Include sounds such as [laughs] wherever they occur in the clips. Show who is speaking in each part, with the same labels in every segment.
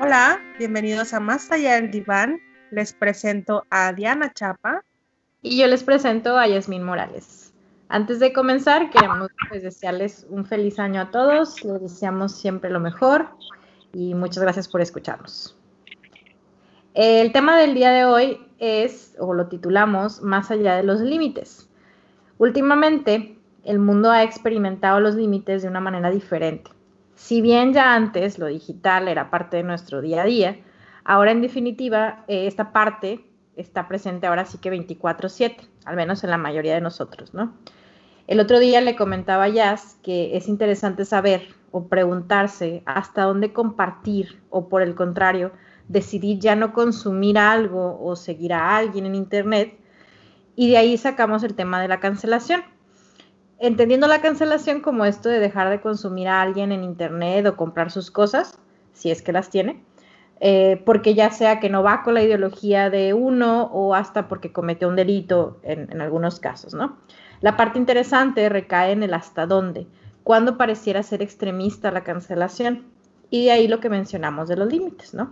Speaker 1: Hola, bienvenidos a Más allá del diván. Les presento a Diana Chapa.
Speaker 2: Y yo les presento a Yasmín Morales. Antes de comenzar, queremos pues, desearles un feliz año a todos. Les deseamos siempre lo mejor y muchas gracias por escucharnos. El tema del día de hoy es, o lo titulamos, Más allá de los límites. Últimamente, el mundo ha experimentado los límites de una manera diferente. Si bien ya antes lo digital era parte de nuestro día a día, ahora en definitiva eh, esta parte está presente ahora sí que 24/7, al menos en la mayoría de nosotros, ¿no? El otro día le comentaba a Jazz que es interesante saber o preguntarse hasta dónde compartir o por el contrario, decidir ya no consumir algo o seguir a alguien en Internet. Y de ahí sacamos el tema de la cancelación. Entendiendo la cancelación como esto de dejar de consumir a alguien en Internet o comprar sus cosas, si es que las tiene, eh, porque ya sea que no va con la ideología de uno o hasta porque cometió un delito en, en algunos casos, ¿no? La parte interesante recae en el hasta dónde, cuando pareciera ser extremista la cancelación. Y de ahí lo que mencionamos de los límites, ¿no?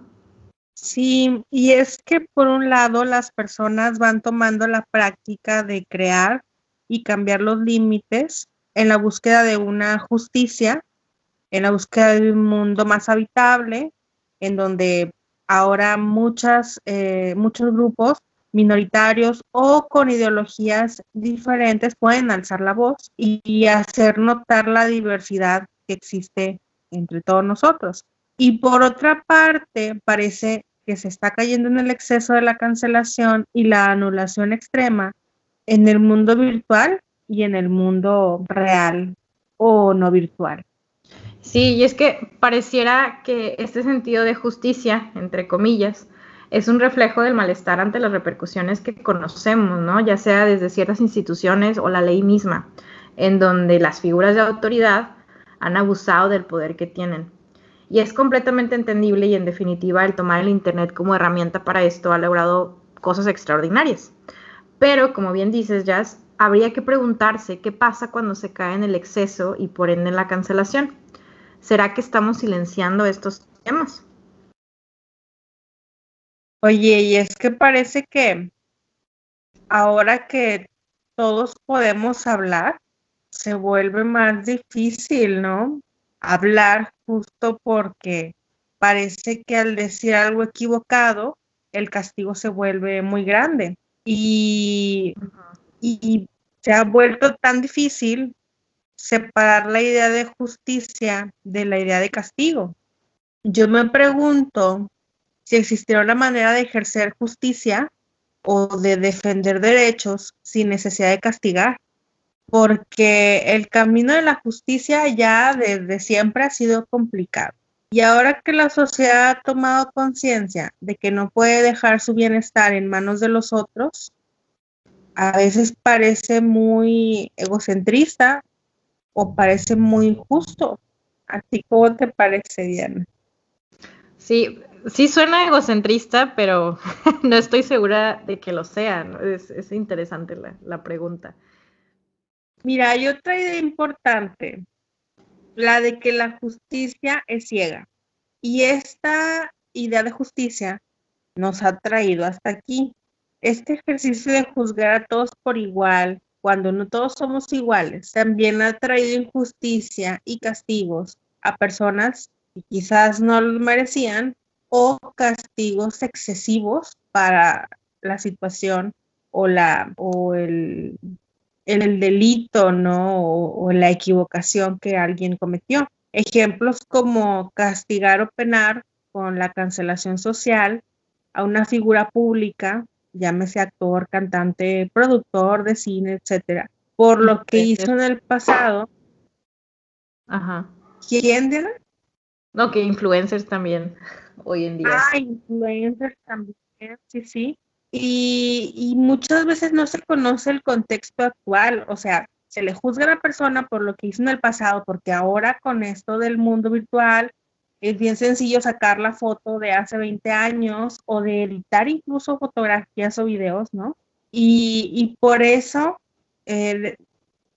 Speaker 1: Sí, y es que por un lado las personas van tomando la práctica de crear y cambiar los límites en la búsqueda de una justicia, en la búsqueda de un mundo más habitable, en donde ahora muchas, eh, muchos grupos minoritarios o con ideologías diferentes pueden alzar la voz y, hacer notar la diversidad que existe entre todos nosotros. Y por otra parte, parece que se está cayendo en el exceso de la cancelación y la anulación extrema en el mundo virtual y en el mundo real o no virtual.
Speaker 2: Sí, y es que pareciera que este sentido de justicia, entre comillas, es un reflejo del malestar ante las repercusiones que conocemos, ¿no? Ya sea desde ciertas instituciones o la ley misma, en donde las figuras de autoridad han abusado del poder que tienen. Y es completamente entendible y en definitiva el tomar el Internet como herramienta para esto ha logrado cosas extraordinarias. Pero, como bien dices, Jazz, habría que preguntarse qué pasa cuando se cae en el exceso y por ende en la cancelación. ¿Será que estamos silenciando estos temas?
Speaker 1: Oye, y es que parece que ahora que todos podemos hablar, se vuelve más difícil, ¿no? Hablar justo porque parece que al decir algo equivocado, el castigo se vuelve muy grande. Y, se ha vuelto tan difícil separar la idea de justicia de la idea de castigo. Yo me pregunto si existiera una manera de ejercer justicia o de defender derechos sin necesidad de castigar, porque el camino de la justicia ya desde siempre ha sido complicado. Y ahora que la sociedad ha tomado conciencia de que no puede dejar su bienestar en manos de los otros, a veces parece muy egocentrista o parece muy injusto. ¿A ti cómo te parece, Diana?
Speaker 2: Sí, sí suena egocentrista, pero [laughs] no estoy segura de que lo sea. Es, interesante la, pregunta.
Speaker 1: Mira, hay otra idea importante, la de que la justicia es ciega. Y esta idea de justicia nos ha traído hasta aquí. Este ejercicio de juzgar a todos por igual, cuando no todos somos iguales, también ha traído injusticia y castigos a personas que quizás no lo merecían o castigos excesivos para la situación o, la, o el, el delito, ¿no? O, la equivocación que alguien cometió. Ejemplos como castigar o penar con la cancelación social a una figura pública, llámese actor, cantante, productor de cine, etcétera, por lo que hizo en el pasado.
Speaker 2: Ajá.
Speaker 1: ¿Quién?
Speaker 2: No, que influencers también hoy en día.
Speaker 1: Ah, influencers también, sí, sí. Y, y, muchas veces no se conoce el contexto actual, o sea, se le juzga a la persona por lo que hizo en el pasado, porque ahora con esto del mundo virtual es bien sencillo sacar la foto de hace 20 años o de editar incluso fotografías o videos, ¿no? Y, y por eso eh,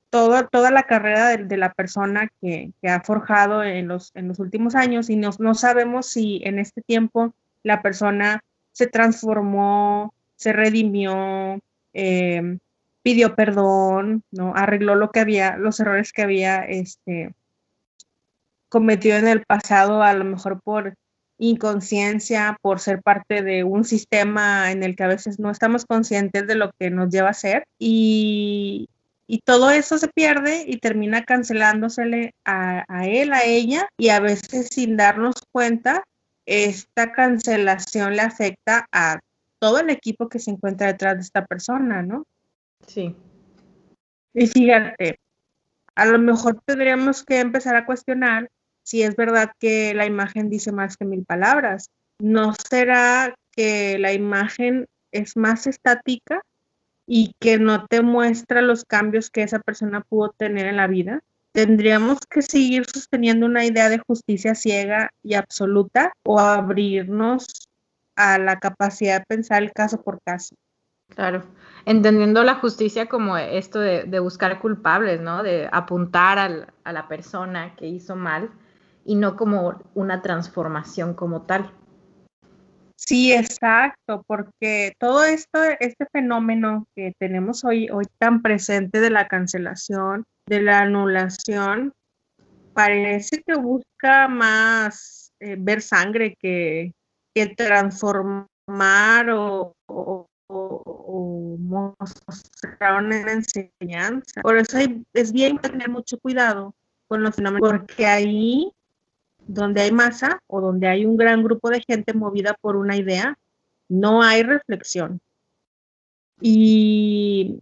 Speaker 1: toda, toda la carrera de, la persona que, ha forjado en los, en los últimos años y no, no sabemos si en este tiempo la persona se transformó, se redimió, eh, pidió perdón, ¿no? Arregló lo que había, los errores que había este, cometido en el pasado, a lo mejor por inconsciencia, por ser parte de un sistema en el que a veces no estamos conscientes de lo que nos lleva a ser y, y todo eso se pierde y termina cancelándosele a, a, él, a ella y a veces sin darnos cuenta, esta cancelación le afecta a todo el equipo que se encuentra detrás de esta persona, ¿no?
Speaker 2: Sí.
Speaker 1: Y fíjate, a lo mejor tendríamos que empezar a cuestionar si es verdad que la imagen dice más que mil palabras. ¿No será que la imagen es más estática y que no te muestra los cambios que esa persona pudo tener en la vida? ¿Tendríamos que seguir sosteniendo una idea de justicia ciega y absoluta o abrirnos a la capacidad de pensar el caso por caso?
Speaker 2: Claro, entendiendo la justicia como esto de, buscar culpables, ¿no? De apuntar a la persona que hizo mal y no como una transformación como tal.
Speaker 1: Sí, exacto, porque todo esto, este fenómeno que tenemos hoy, hoy tan presente de la cancelación, de la anulación, parece que busca más eh, ver sangre que, transformar o, o, mostrar una enseñanza. Por eso es bien tener mucho cuidado con los fenómenos, porque ahí donde hay masa o donde hay un gran grupo de gente movida por una idea, no hay reflexión. Y,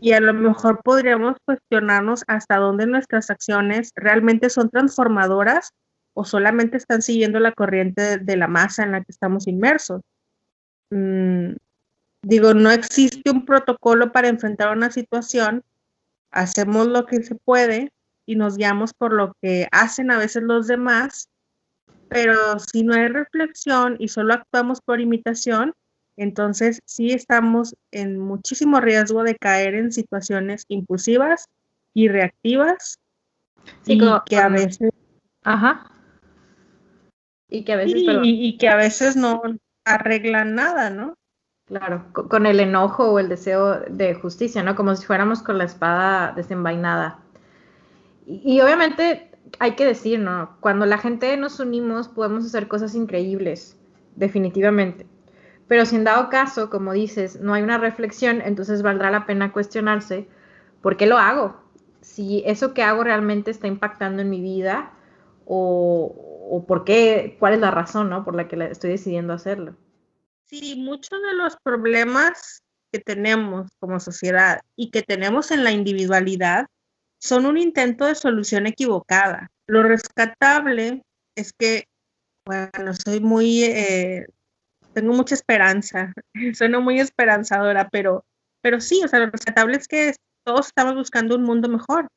Speaker 1: y a lo mejor podríamos cuestionarnos hasta dónde nuestras acciones realmente son transformadoras o solamente están siguiendo la corriente de, la masa en la que estamos inmersos. Mm, digo, no existe un protocolo para enfrentar una situación, hacemos lo que se puede, y nos guiamos por lo que hacen a veces los demás, pero si no hay reflexión y solo actuamos por imitación, entonces sí estamos en muchísimo riesgo de caer en situaciones impulsivas y reactivas y que a veces
Speaker 2: ajá y que a veces
Speaker 1: y, que a veces no arreglan nada, ¿no?
Speaker 2: Claro, con el enojo o el deseo de justicia, ¿no? Como si fuéramos con la espada desenvainada y, obviamente hay que decir, ¿no? Cuando la gente nos unimos podemos hacer cosas increíbles, definitivamente. Pero si en dado caso, como dices, no hay una reflexión, entonces valdrá la pena cuestionarse, ¿por qué lo hago? Si eso que hago realmente está impactando en mi vida o, o por qué, cuál es la razón, ¿no? Por la que estoy decidiendo hacerlo.
Speaker 1: Sí, muchos de los problemas que tenemos como sociedad y que tenemos en la individualidad son un intento de solución equivocada. Lo rescatable es que, bueno, soy muy, eh, tengo mucha esperanza, [laughs] sueno muy esperanzadora, pero, pero sí, o sea, lo rescatable es que todos estamos buscando un mundo mejor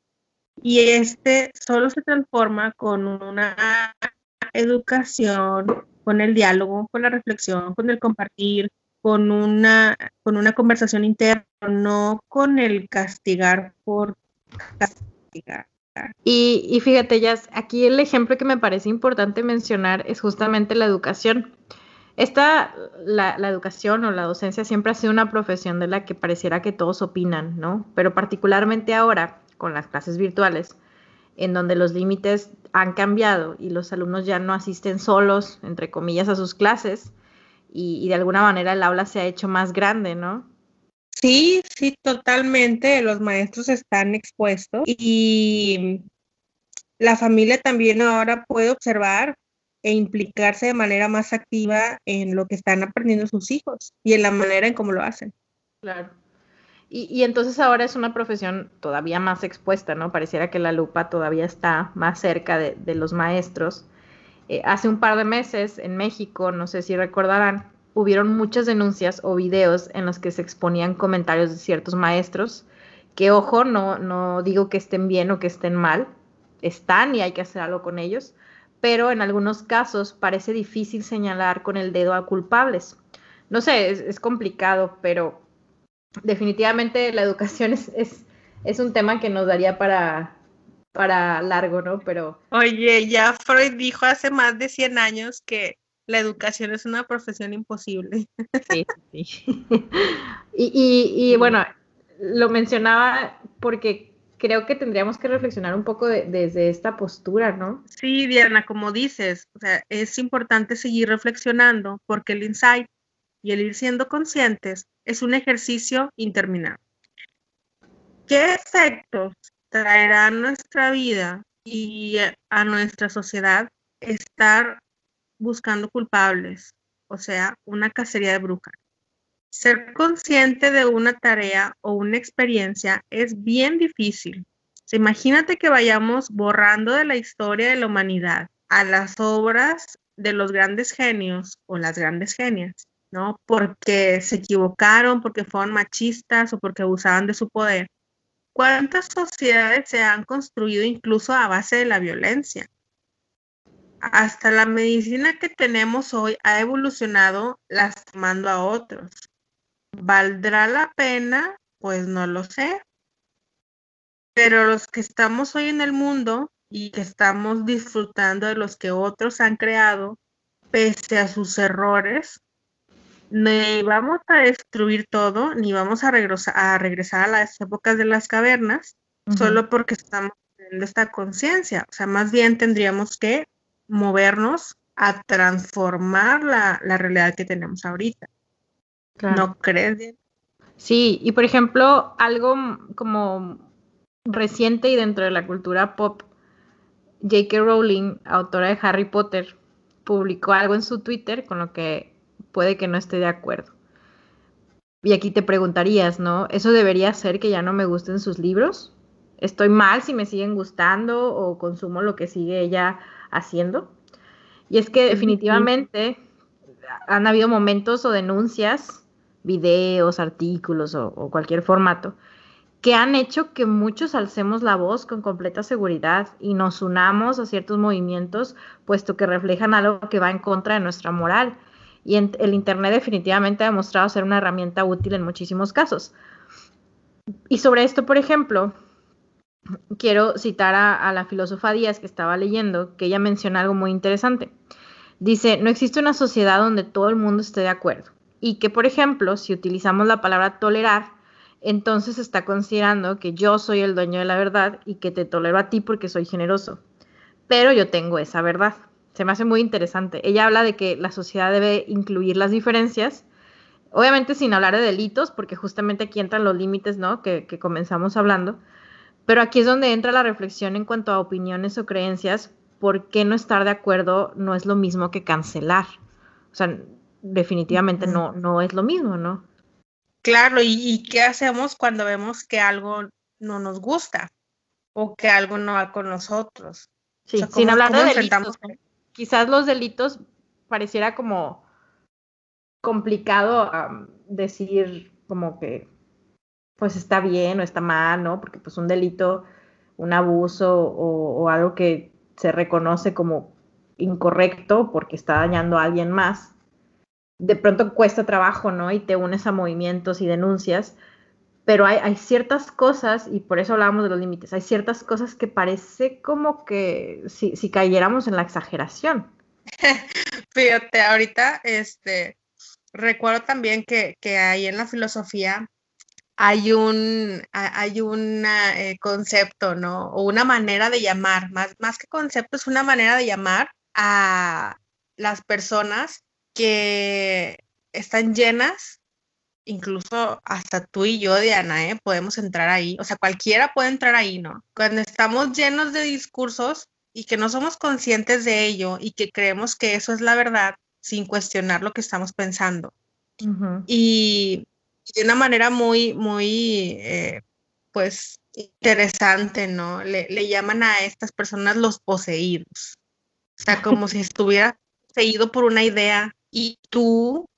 Speaker 1: y este solo se transforma con una educación, con el diálogo, con la reflexión, con el compartir, con una, con una conversación interna, no con el castigar por
Speaker 2: y, y, fíjate, ya aquí el ejemplo que me parece importante mencionar es justamente la educación. Esta, la, la, educación o la docencia siempre ha sido una profesión de la que pareciera que todos opinan, ¿no? Pero particularmente ahora, con las clases virtuales, en donde los límites han cambiado y los alumnos ya no asisten solos, entre comillas, a sus clases, y, y de alguna manera el aula se ha hecho más grande, ¿no?
Speaker 1: Sí, sí, totalmente. Los maestros están expuestos y la familia también ahora puede observar e implicarse de manera más activa en lo que están aprendiendo sus hijos y en la manera en cómo lo hacen.
Speaker 2: Claro. Y, entonces ahora es una profesión todavía más expuesta, ¿no? Pareciera que la lupa todavía está más cerca de, los maestros. Eh, hace un par de meses en México, no sé si recordarán, hubieron muchas denuncias o videos en los que se exponían comentarios de ciertos maestros, que ojo, no, no digo que estén bien o que estén mal, están y hay que hacer algo con ellos, pero en algunos casos parece difícil señalar con el dedo a culpables. No sé, es, complicado, pero definitivamente la educación es, es un tema que nos daría para, para largo, ¿no? Pero...
Speaker 1: Oye, ya Freud dijo hace más de 100 años que la educación es una profesión imposible.
Speaker 2: Sí, sí. [laughs] y, y, bueno, lo mencionaba porque creo que tendríamos que reflexionar un poco desde esta postura, ¿no?
Speaker 1: Sí, Diana, como dices, o sea, es importante seguir reflexionando porque el insight y el ir siendo conscientes es un ejercicio interminable. ¿Qué efectos traerá a nuestra vida y a nuestra sociedad estar buscando culpables? O sea, una cacería de brujas. Ser consciente de una tarea o una experiencia es bien difícil. imagínate que vayamos borrando de la historia de la humanidad a las obras de los grandes genios o las grandes genias ¿no? Porque se equivocaron, porque fueron machistas o porque abusaban de su poder. ¿Cuántas sociedades se han construido incluso a base de la violencia? Hasta la medicina que tenemos hoy ha evolucionado lastimando a otros. ¿Valdrá la pena? Pues no lo sé. Pero los que estamos hoy en el mundo y que estamos disfrutando de los que otros han creado, pese a sus errores, ni vamos a destruir todo, ni vamos a, regresar a, regresar a las épocas de las cavernas, solo porque estamos teniendo esta conciencia. O sea, más bien tendríamos que movernos a transformar la, realidad que tenemos ahorita. ¿No crees?
Speaker 2: Sí, y por ejemplo, algo como reciente y dentro de la cultura pop, J.K. Rowling, autora de Harry Potter, publicó algo en su Twitter con lo que puede que no esté de acuerdo. Y aquí te preguntarías, ¿no? ¿Eso debería ser que ya no me gusten sus libros? ¿Estoy mal si me siguen gustando o consumo lo que sigue ella haciendo? Y es que definitivamente han habido momentos o denuncias, videos, artículos o, o cualquier formato, que han hecho que muchos alcemos la voz con completa seguridad y nos unamos a ciertos movimientos, puesto que reflejan algo que va en contra de nuestra moral y el Internet definitivamente ha demostrado ser una herramienta útil en muchísimos casos. Y sobre esto, por ejemplo, quiero citar a, la filósofa Díaz que estaba leyendo, que ella menciona algo muy interesante. Dice, no existe una sociedad donde todo el mundo esté de acuerdo. Y que, por ejemplo, si utilizamos la palabra tolerar, entonces está considerando que yo soy el dueño de la verdad y que te tolero a ti porque soy generoso. Pero yo tengo esa verdad se me hace muy interesante. Ella habla de que la sociedad debe incluir las diferencias, obviamente sin hablar de delitos, porque justamente aquí entran los límites, ¿no? Que, comenzamos hablando. Pero aquí es donde entra la reflexión en cuanto a opiniones o creencias, por qué no estar de acuerdo no es lo mismo que cancelar. O sea, definitivamente no, no es lo mismo, ¿no?
Speaker 1: Claro, ¿y, qué hacemos cuando vemos que algo no nos gusta o que algo no va con nosotros?
Speaker 2: Sí, sin hablar de delitos quizás los delitos pareciera como complicado decir como que pues está bien o está mal, ¿no? Porque pues un delito, un abuso o, algo que se reconoce como incorrecto porque está dañando a alguien más, de pronto cuesta trabajo, ¿no? Y te unes a movimientos y denuncias, pero hay, ciertas cosas, y por eso hablábamos de los límites, hay ciertas cosas que parece como que si, si cayéramos en la exageración. [laughs]
Speaker 1: Fíjate, ahorita, este, recuerdo también que, que ahí en la filosofía hay un, hay un eh, concepto, ¿no? O una manera de llamar, más, más que concepto, es una manera de llamar a las personas que están llenas incluso hasta tú y yo, Diana, ¿eh? podemos entrar ahí. O sea, cualquiera puede entrar ahí, ¿no? Cuando estamos llenos de discursos y que no somos conscientes de ello y que creemos que eso es la verdad sin cuestionar lo que estamos pensando. Y de una manera muy, muy, eh, pues, interesante, ¿no? Le, le llaman a estas personas los poseídos. O sea, como si estuviera poseído por una idea y tú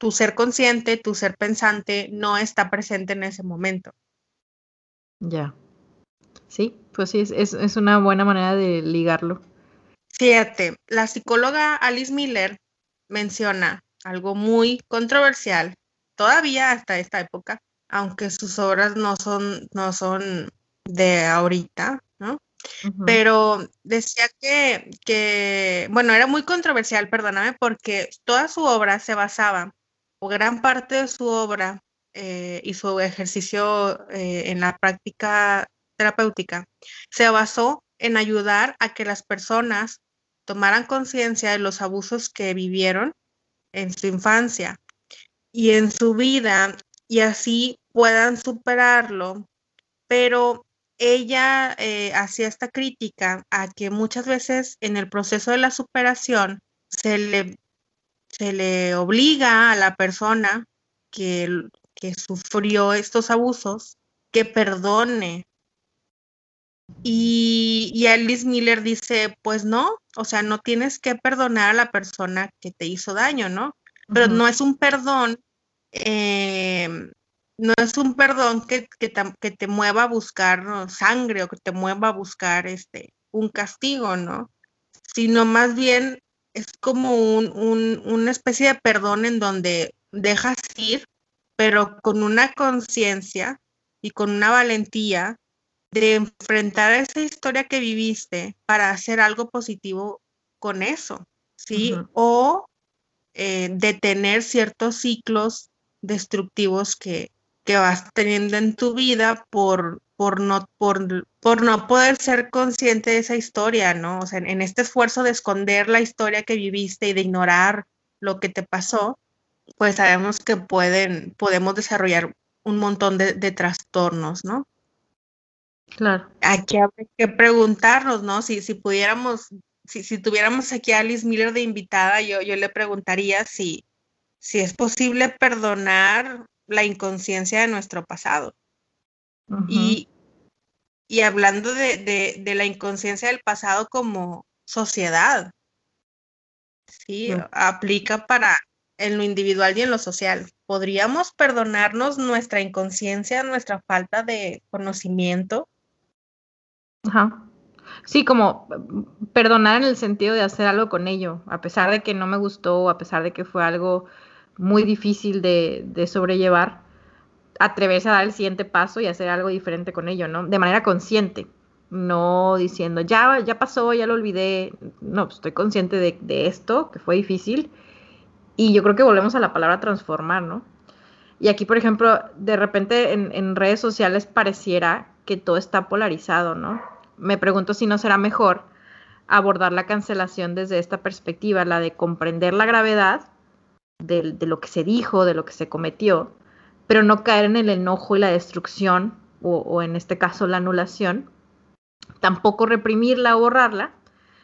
Speaker 1: tu ser consciente, tu ser pensante no está presente en ese momento.
Speaker 2: Ya. Sí, pues sí, es, una buena manera de ligarlo.
Speaker 1: Fíjate, la psicóloga Alice Miller menciona algo muy controversial, todavía hasta esta época, aunque sus obras no son, no son de ahorita, ¿no? Pero decía que, que, bueno, era muy controversial, perdóname, porque toda su obra se basaba, gran parte de su obra eh, y su ejercicio eh, en la práctica terapéutica, se basó en ayudar a que las personas tomaran conciencia de los abusos que vivieron en su infancia y en su vida y así puedan superarlo, pero ella eh, hacía esta crítica a que muchas veces en el proceso de la superación se le, se le obliga a la persona que, que sufrió estos abusos que perdone. Y, y Alice Miller dice, pues no, o sea, no tienes que perdonar a la persona que te hizo daño, ¿no? Pero no es un perdón eh, no es un perdón que, te, mueva a buscar sangre o que te mueva a buscar este, un castigo, ¿no? Sino más bien es como una especie de perdón en donde dejas ir, pero con una conciencia y con una valentía de enfrentar esa historia que viviste para hacer algo positivo con eso, ¿sí? O eh, detener ciertos ciclos destructivos que, que vas teniendo en tu vida por, por, no, por, por no poder ser consciente de esa historia, ¿no? O sea, en, este esfuerzo de esconder la historia que viviste y de ignorar lo que te pasó, pues sabemos que pueden, podemos desarrollar un montón de, trastornos, ¿no?
Speaker 2: Claro.
Speaker 1: Aquí hay que preguntarnos, ¿no? Si, si pudiéramos, si, si tuviéramos aquí a Alice Miller de invitada, yo, yo le preguntaría si, si es posible perdonar la inconsciencia de nuestro pasado. y, y, hablando de, de, la inconsciencia del pasado como sociedad, sí, aplica para en lo individual y en lo social. ¿Podríamos perdonarnos nuestra inconsciencia, nuestra falta de conocimiento?
Speaker 2: Ajá. Sí, como perdonar en el sentido de hacer algo con ello, a pesar de que no me gustó, a pesar de que fue algo muy difícil de, sobrellevar, atreverse a dar el siguiente paso y hacer algo diferente con ello, ¿no? De manera consciente, no diciendo, ya, ya pasó, ya lo olvidé, no, pues, estoy consciente de, esto, que fue difícil, y yo creo que volvemos a la palabra transformar, ¿no? Y aquí, por ejemplo, de repente en, en redes sociales pareciera que todo está polarizado, ¿no? Me pregunto si no será mejor abordar la cancelación desde esta perspectiva, la de comprender la gravedad de, lo que se dijo, de lo que se cometió, pero no caer en el enojo y la destrucción, o, en este caso la anulación, tampoco reprimirla o borrarla,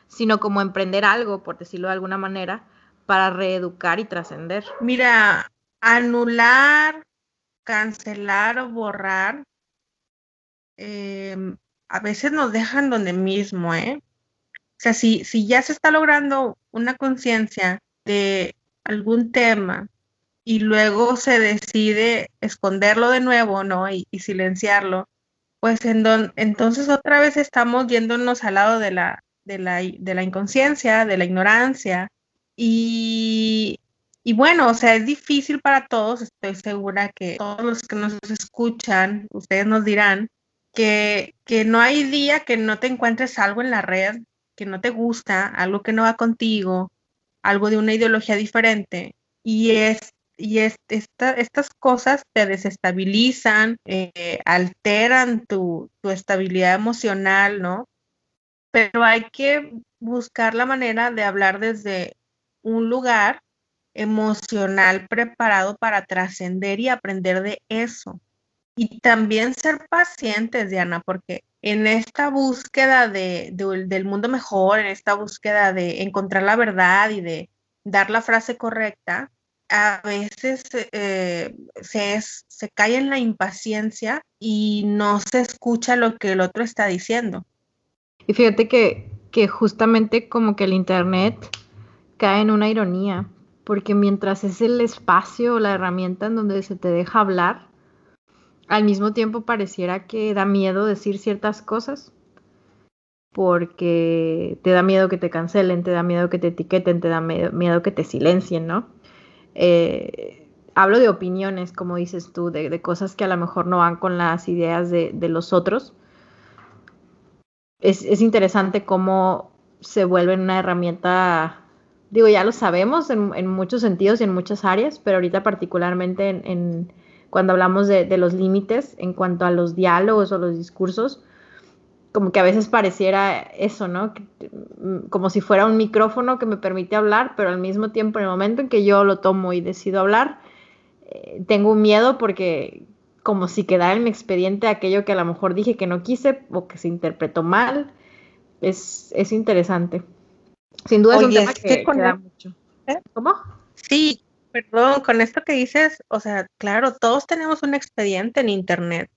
Speaker 2: sino como emprender algo, por decirlo de alguna manera, para reeducar y trascender.
Speaker 1: Mira, anular, cancelar o borrar, em, a veces nos dejan donde mismo, ¿eh? O sea, si, si ya se está logrando una conciencia de algún tema y luego se decide esconderlo de nuevo, ¿no? Y, silenciarlo, pues en entonces otra vez estamos yéndonos al lado de la, de la, de la inconsciencia, de la ignorancia. Y, y bueno, o sea, es difícil para todos, estoy segura que todos los que nos escuchan, ustedes nos dirán que, que no hay día que no te encuentres algo en la red que no te gusta, algo que no va contigo, algo de una ideología diferente y es y estas cosas te desestabilizan, eh, alteran tu, tu, estabilidad emocional, ¿no? Pero hay que buscar la manera de hablar desde un lugar emocional preparado para trascender y aprender de eso. Y también ser pacientes, Diana, porque en esta búsqueda de, del mundo mejor, en esta búsqueda de encontrar la verdad y de dar la frase correcta, a veces eh, se, se cae en la impaciencia y no se escucha lo que el otro está diciendo.
Speaker 2: Y fíjate que, que justamente como que el Internet cae en una ironía, porque mientras es el espacio, la herramienta en donde se te deja hablar, al mismo tiempo pareciera que da miedo decir ciertas cosas porque te da miedo que te cancelen, te da miedo que te etiqueten, te da miedo que te silencien, ¿no? Eh, hablo de opiniones, como dices tú, de, cosas que a lo mejor no van con las ideas de, los otros. Es, interesante cómo se vuelven una herramienta, digo, ya lo sabemos en, muchos sentidos y en muchas áreas, pero ahorita particularmente en, cuando hablamos de, de los límites en cuanto a los diálogos o los discursos, como que a veces pareciera eso, ¿no? Mm, como si fuera un micrófono que me permite hablar, pero al mismo tiempo en el momento en que yo lo tomo y decido hablar, eh, tengo un miedo porque como si quedara en mi expediente aquello que a lo mejor dije que no quise o que se interpretó mal. Es, es interesante. Sin duda es un tema que, da mucho.
Speaker 1: ¿Eh? ¿Cómo? Sí, perdón, con esto que dices, o sea, claro, todos tenemos un expediente en Internet.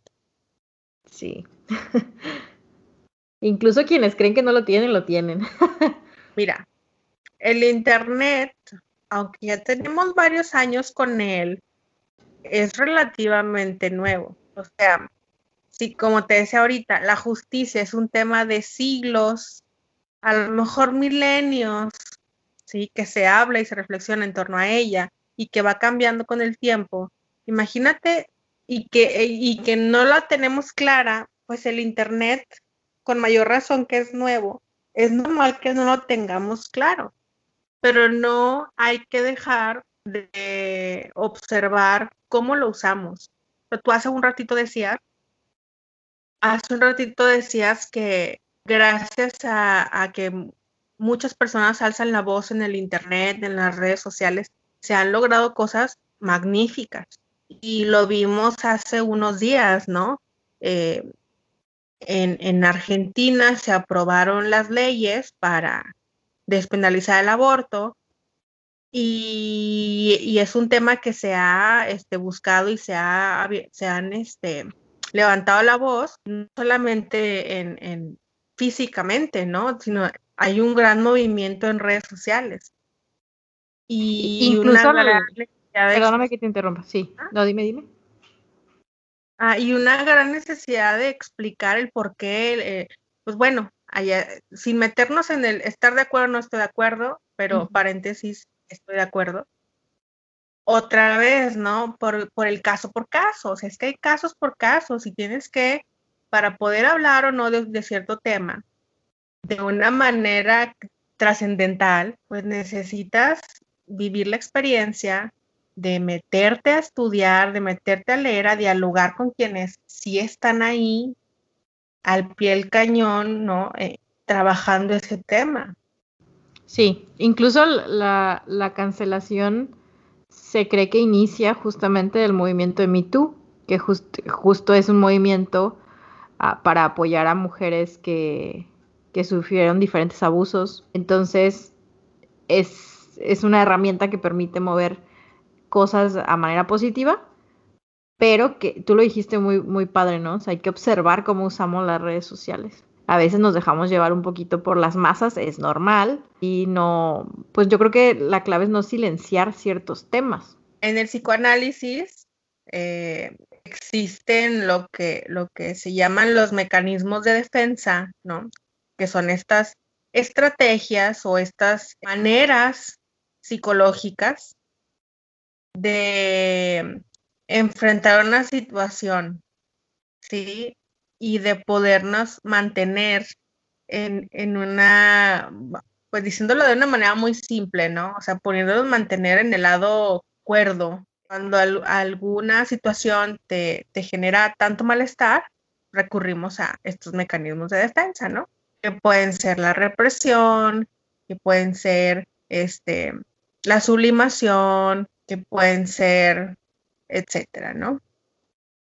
Speaker 2: Sí. [laughs] Incluso quienes creen que no lo tienen, lo tienen. [laughs]
Speaker 1: Mira, el Internet, aunque ya tenemos varios años con él, es relativamente nuevo. O sea, sí, como te decía ahorita, la justicia es un tema de siglos, a lo mejor milenios, sí, que se habla y se reflexiona en torno a ella y que va cambiando con el tiempo. Imagínate y que, y que no la tenemos clara, pues el Internet con mayor razón que es nuevo, es normal que no lo tengamos claro, pero no hay que dejar de observar cómo lo usamos. tú hace un ratito decías, hace un ratito decías que gracias a, que muchas personas alzan la voz en el Internet, en las redes sociales, se han logrado cosas magníficas. Y lo vimos hace unos días, ¿no? Eh, en, Argentina se aprobaron las leyes para despenalizar el aborto y, es un tema que se ha este, buscado y se, ha, se han este, levantado la voz, no solamente en, físicamente, ¿no? Sino hay un gran movimiento en redes sociales.
Speaker 2: Y Incluso, una perdóname que te interrumpa, sí, ¿Ah? no, dime, dime.
Speaker 1: Ah, y una gran necesidad de explicar el por qué, eh, pues bueno, sin meternos en el estar de acuerdo o no estoy de acuerdo, pero paréntesis, estoy de acuerdo. Otra vez, ¿no? Por, por el caso por caso, o sea, es que hay casos por casos y tienes que, para poder hablar o no de, de cierto tema, de una manera trascendental, pues necesitas vivir la experiencia, de meterte a estudiar, de meterte a leer, a dialogar con quienes sí están ahí al pie del cañón, ¿no? Eh, trabajando ese tema.
Speaker 2: Sí, incluso la, cancelación se cree que inicia justamente del movimiento de MeToo, que justo es un movimiento ah, para apoyar a mujeres que, sufrieron diferentes abusos. Entonces, es, es una herramienta que permite mover cosas a manera positiva, pero que tú lo dijiste muy, muy padre, ¿no? Hay que observar cómo usamos las redes sociales. A veces nos dejamos llevar un poquito por las masas, es normal, y no, pues yo creo que la clave es no silenciar ciertos temas.
Speaker 1: En el psicoanálisis eh, existen lo que, lo que se llaman los mecanismos de defensa, ¿no? Que son estas estrategias o estas maneras psicológicas de enfrentar una situación, ¿sí? Y de podernos mantener en, una, pues diciéndolo de una manera muy simple, ¿no? O sea, poniéndonos mantener en el lado cuerdo. Cuando alguna situación te, te genera tanto malestar, recurrimos a estos mecanismos de defensa, ¿no? Que pueden ser la represión, que pueden ser este, la sublimación, que pueden ser, etcétera, ¿no?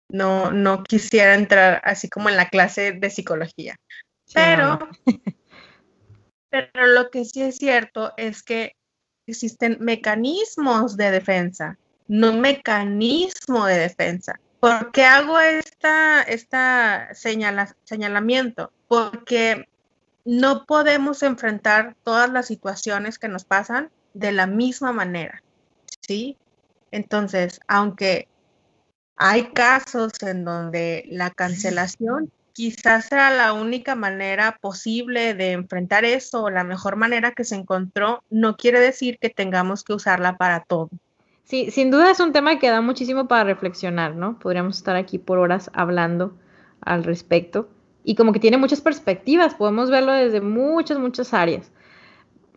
Speaker 1: No, no quisiera entrar así como en la clase de psicología. pero, [laughs] pero lo que sí es cierto es que existen mecanismos de defensa, no mecanismo de defensa. ¿Por qué hago esta, esta señalamiento? Porque no podemos enfrentar todas las situaciones que nos pasan de la misma manera. ¿sí? Entonces, aunque hay casos en donde la cancelación quizás sea la única manera posible de enfrentar eso, la mejor manera que se encontró, no quiere decir que tengamos que usarla para todo.
Speaker 2: Sí, sin duda es un tema que da muchísimo para reflexionar, ¿no? Podríamos estar aquí por horas hablando al respecto. Y como que tiene muchas perspectivas, podemos verlo desde muchas, muchas áreas.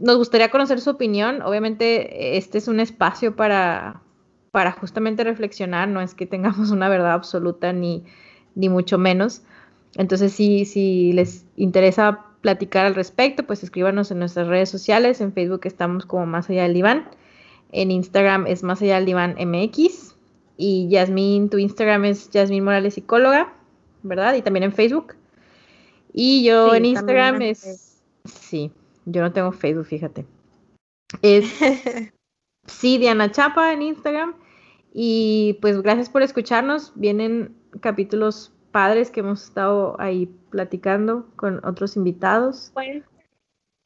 Speaker 2: Nos gustaría conocer su opinión. Obviamente, este es un espacio para, para justamente reflexionar, no es que tengamos una verdad absoluta ni, ni mucho menos. Entonces, si, si les interesa platicar al respecto, pues escríbanos en nuestras redes sociales. En Facebook estamos como Más Allá del Diván. En Instagram es Más Allá del Diván MX. Y Yasmín, tu Instagram es Yasmín Morales Psicóloga, ¿verdad? Y también en Facebook. Y yo en Instagram es... Sí, yo no tengo Facebook, fíjate. Es [laughs] sí, Diana Chapa en Instagram. Y pues gracias por escucharnos. Vienen capítulos padres que hemos estado ahí platicando con otros invitados.
Speaker 1: Bueno,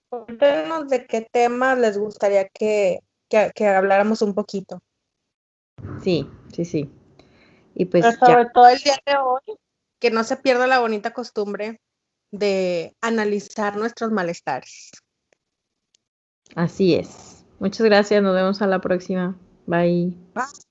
Speaker 1: cuéntenos de qué temas les gustaría que, que, habláramos un poquito.
Speaker 2: Sí, sí, sí. Y pues
Speaker 1: sobre todo el día de hoy, que no se pierda la bonita costumbre de analizar nuestros malestares.
Speaker 2: Así es. Muchas gracias, nos vemos a la próxima. Bye. Bye.